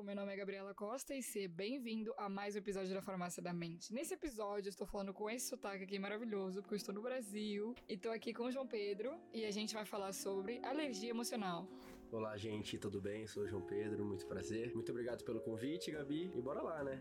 o meu nome é Gabriela Costa e seja bem-vindo a mais um episódio da Farmácia da Mente. Nesse episódio, eu estou falando com esse sotaque aqui maravilhoso, porque eu estou no Brasil e estou aqui com o João Pedro e a gente vai falar sobre alergia emocional. Olá, gente, tudo bem? Sou o João Pedro, muito prazer. Muito obrigado pelo convite, Gabi, e bora lá, né?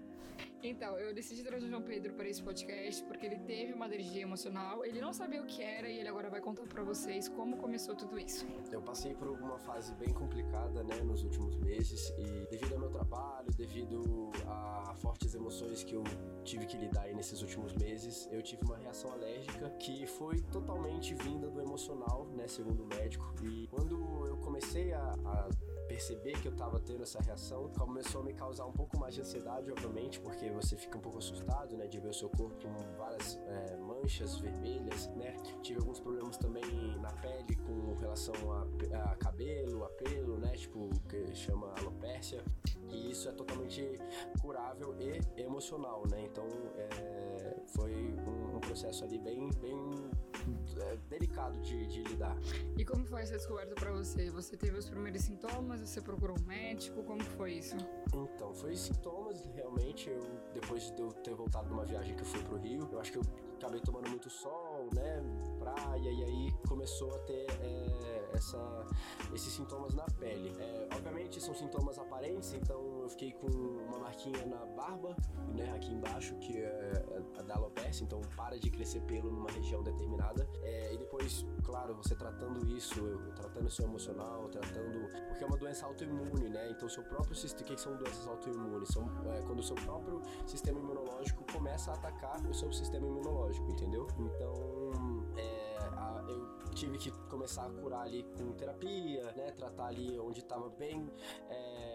Então, eu decidi trazer o João Pedro para esse podcast porque ele teve uma alergia emocional, ele não sabia o que era e ele agora vai contar para vocês como começou tudo isso. Eu passei por uma fase bem complicada, né, nos últimos meses e devido ao meu trabalho, devido a fortes emoções que eu tive que lidar aí nesses últimos meses, eu tive uma reação alérgica que foi totalmente vinda do emocional, né, segundo o médico. E quando eu comecei a a, perceber que eu tava tendo essa reação, começou a me causar um pouco mais de ansiedade, obviamente, porque você fica um pouco assustado, né, de ver o seu corpo com várias é, manchas vermelhas, né. Tive alguns problemas também na pele com relação a, a cabelo, a pelo, né, tipo, que chama alopécia. E isso é totalmente curável e emocional, né? Então é, foi um, um processo ali bem, bem é, delicado de, de, lidar. E como foi essa descoberta para você? Você teve os primeiros sintomas? Você procurou um médico? Como foi isso? Então, foi sintomas, realmente. Eu, depois de eu ter voltado de uma viagem que eu fui pro Rio, eu acho que eu acabei tomando muito sol, né? Praia, e aí começou a ter é, essa, esses sintomas na pele. É, obviamente são sintomas aparentes, então eu fiquei com uma marquinha na barba, né? Aqui embaixo, que é a da alopecia, então para de crescer pelo numa região determinada. É, e depois, claro, você tratando isso, eu, tratando o seu emocional, tratando. Porque é uma doença autoimune, né? Então, seu próprio sistema. O que são doenças autoimunes? São é, quando o seu próprio sistema imunológico começa a atacar o seu sistema imunológico, entendeu? Então, é, a, eu tive que começar a curar ali com terapia, né? Tratar ali onde estava bem. É,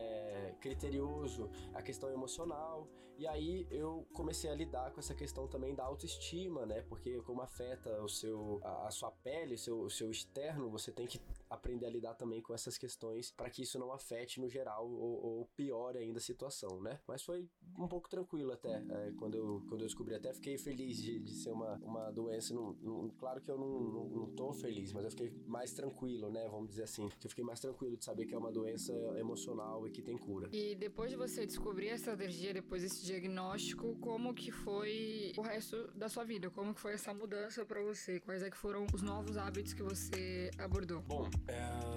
criterioso, a questão emocional. E aí eu comecei a lidar com essa questão também da autoestima, né? Porque como afeta o seu a, a sua pele, o seu, o seu externo, você tem que aprender a lidar também com essas questões para que isso não afete no geral ou, ou, piore ainda a situação, né? Mas foi um pouco tranquilo até. É, quando, eu, quando eu descobri, até fiquei feliz de, de ser uma, uma doença. Não, não, claro que eu não, não, não tô feliz, mas eu fiquei mais tranquilo, né? Vamos dizer assim. Eu fiquei mais tranquilo de saber que é uma doença emocional e que tem cura. E depois de você descobrir essa alergia, depois desse diagnóstico, como que foi o resto da sua vida? Como que foi essa mudança para você? Quais é que foram os novos hábitos que você abordou? Bom, é,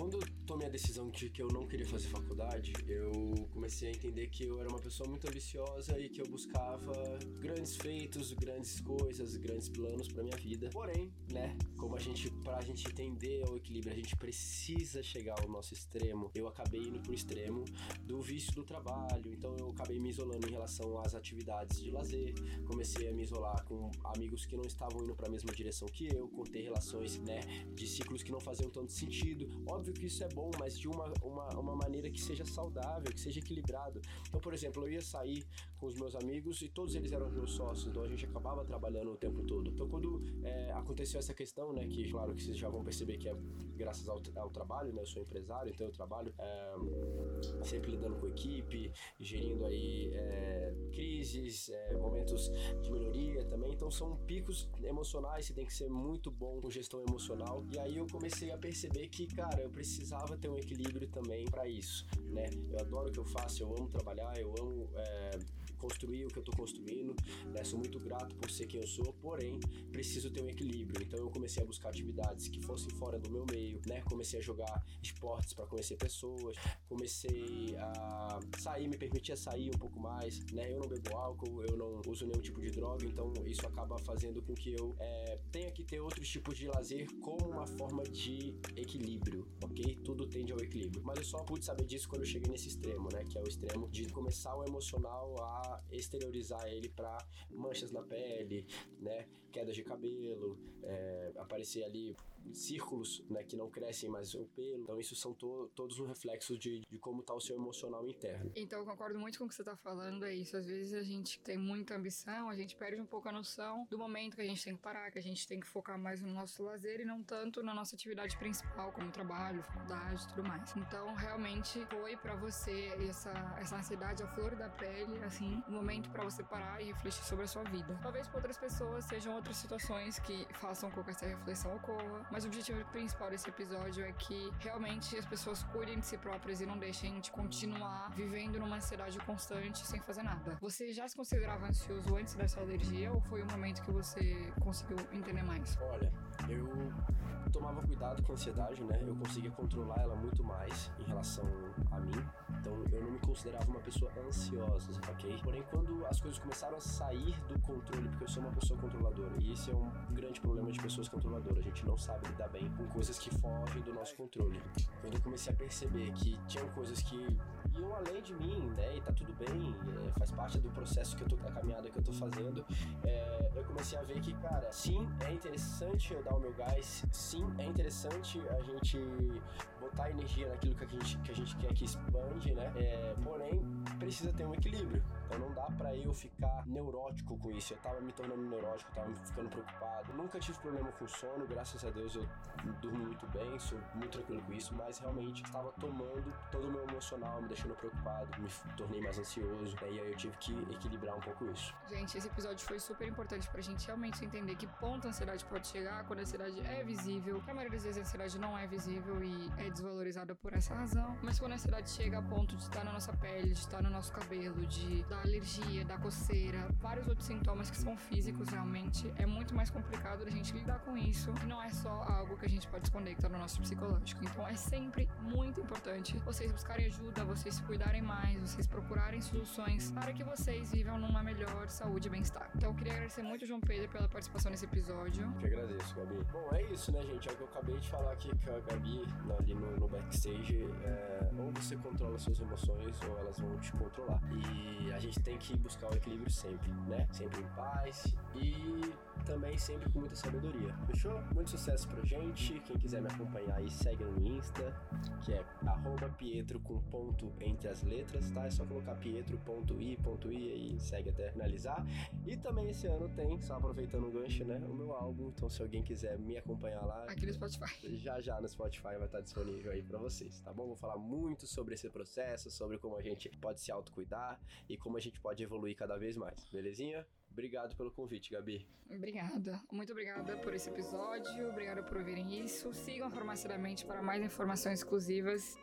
quando eu tomei a decisão de que eu não queria fazer faculdade, eu comecei a entender que eu era uma pessoa muito ambiciosa e que eu buscava grandes feitos, grandes coisas, grandes planos para minha vida. Porém, né, como a gente, pra gente entender o equilíbrio, a gente precisa chegar ao nosso extremo. Eu acabei indo pro extremo do vício do trabalho, então eu acabei me isolando em relação às atividades de lazer, comecei a me isolar com amigos que não estavam indo para a mesma direção que eu, cortei relações, né, de ciclos que não faziam tanto sentido. Óbvio que isso é bom, mas de uma, uma, uma maneira que seja saudável, que seja equilibrado. Então, por exemplo, eu ia sair com os meus amigos e todos eles eram meus sócios, então a gente acabava trabalhando o tempo todo. Então, quando é, aconteceu essa questão, né, que claro que vocês já vão perceber que é graças ao, ao trabalho, né, eu sou empresário, então eu trabalho é, sempre lidando com equipe, gerindo aí é, crises, é, momentos de melhoria também. Então são picos emocionais, você tem que ser muito bom com gestão emocional. E aí eu comecei a perceber que, cara, eu precisava ter um equilíbrio também para isso, né? Eu adoro o que eu faço, eu amo trabalhar, eu amo é, construir o que eu tô construindo, né? Sou muito grato por ser quem eu sou, porém preciso ter um equilíbrio. Então eu comecei a buscar atividades que fossem fora do meu meio, né? Comecei a jogar esportes para conhecer pessoas, comecei a sair, me permitia sair um pouco mais, né? Eu não bebo álcool, eu não uso nenhum tipo de droga, então isso acaba fazendo com que eu é, tenha que ter outros tipos de lazer como uma forma de equilíbrio, ok? Tudo tende ao equilíbrio. Mas eu só pude saber disso quando eu cheguei nesse extremo, né? Que é o extremo de começar o emocional a exteriorizar ele para manchas na pele, né? Quedas de cabelo, é, aparecer ali círculos, né? Que não crescem mais o pelo. Então isso são to todos um reflexo de, de como tá o seu emocional interno. Então eu concordo muito com o que você tá falando, é isso. Às vezes a gente tem muita ambição, a gente perde um pouco a noção do momento que a gente tem que parar, que a gente tem que focar mais no nosso lazer e não tanto na nossa atividade principal, como trabalho, faculdade tudo mais. Então realmente foi para você essa, essa ansiedade, a flor da pele, assim, um momento para você parar e refletir sobre a sua vida. Talvez para outras pessoas sejam outras situações que façam com que essa reflexão ocorra, Mas o objetivo principal desse episódio é que realmente as pessoas cuidem de si próprias e não deixem de continuar vivendo numa ansiedade constante sem fazer nada. Você já se considerava ansioso antes dessa alergia ou foi um momento que você conseguiu entender mais? Olha, eu tomava cuidado com a ansiedade, né? Eu conseguia controlar ela muito mais em relação a mim. Então eu não me considerava uma pessoa ansiosa, ok? Porém, quando as coisas começaram a sair do controle, porque eu sou uma pessoa controladora, e esse é um grande problema de pessoas controladoras, a gente não sabe lidar bem com coisas que fogem do nosso controle. Quando eu comecei a perceber que tinham coisas que iam além de mim, né? E tá tudo bem, é, faz parte do processo que eu tô, da caminhada que eu tô fazendo. É, eu comecei a ver que, cara, sim, é interessante eu dar o meu gás, sim, é interessante a gente botar energia naquilo que a gente, que a gente quer que expande, né? É, porém, precisa ter um equilíbrio. Então não dá para eu ficar neurótico com isso. Eu tava me tornando neurótico, tava ficando preocupado. Nunca tive problema com sono, graças a Deus eu durmo muito bem, sou muito tranquilo com isso, mas realmente estava tomando todo o meu emocional, me deixando preocupado, me tornei mais ansioso. Né? E aí eu tive que equilibrar um pouco isso. Gente, esse episódio foi super importante pra gente realmente entender que ponto a ansiedade pode chegar quando a ansiedade é visível. A maioria das vezes a ansiedade não é visível e é desvalorizada por essa razão. Mas quando a ansiedade chega a ponto de estar na nossa pele, de estar no nosso cabelo, de dar alergia, da coceira, vários outros sintomas que são físicos realmente, é muito mais complicado a gente lidar com isso. E não é só algo que a gente pode esconder que tá no nosso psicológico. Então é sempre muito importante vocês buscarem ajuda, vocês se cuidarem mais, vocês procurarem soluções para que vocês vivam numa melhor saúde e bem-estar. Então eu queria agradecer muito João Pedro pela participação nesse episódio. Eu que agradeço, Gabi. Bom, é isso, né, gente? É o que eu acabei de falar aqui com a Gabi ali no, no backstage. É, ou você controla suas emoções ou elas vão te controlar. E gente tem que buscar o equilíbrio sempre, né? Sempre em paz e também sempre com muita sabedoria. Fechou? Muito sucesso pra gente. Quem quiser me acompanhar aí, segue no Insta, que é Pietro com ponto entre as letras, tá? É só colocar Pietro.i, ponto .i aí segue até finalizar. E também esse ano tem, só aproveitando o gancho, né? O meu álbum. Então, se alguém quiser me acompanhar lá. Aqui no Spotify. Já já no Spotify vai estar disponível aí pra vocês, tá bom? Vou falar muito sobre esse processo, sobre como a gente pode se autocuidar e como a gente pode evoluir cada vez mais, belezinha? Obrigado pelo convite, Gabi. Obrigada. Muito obrigada por esse episódio. Obrigada por ouvirem isso. Sigam a Farmácia da Mente para mais informações exclusivas.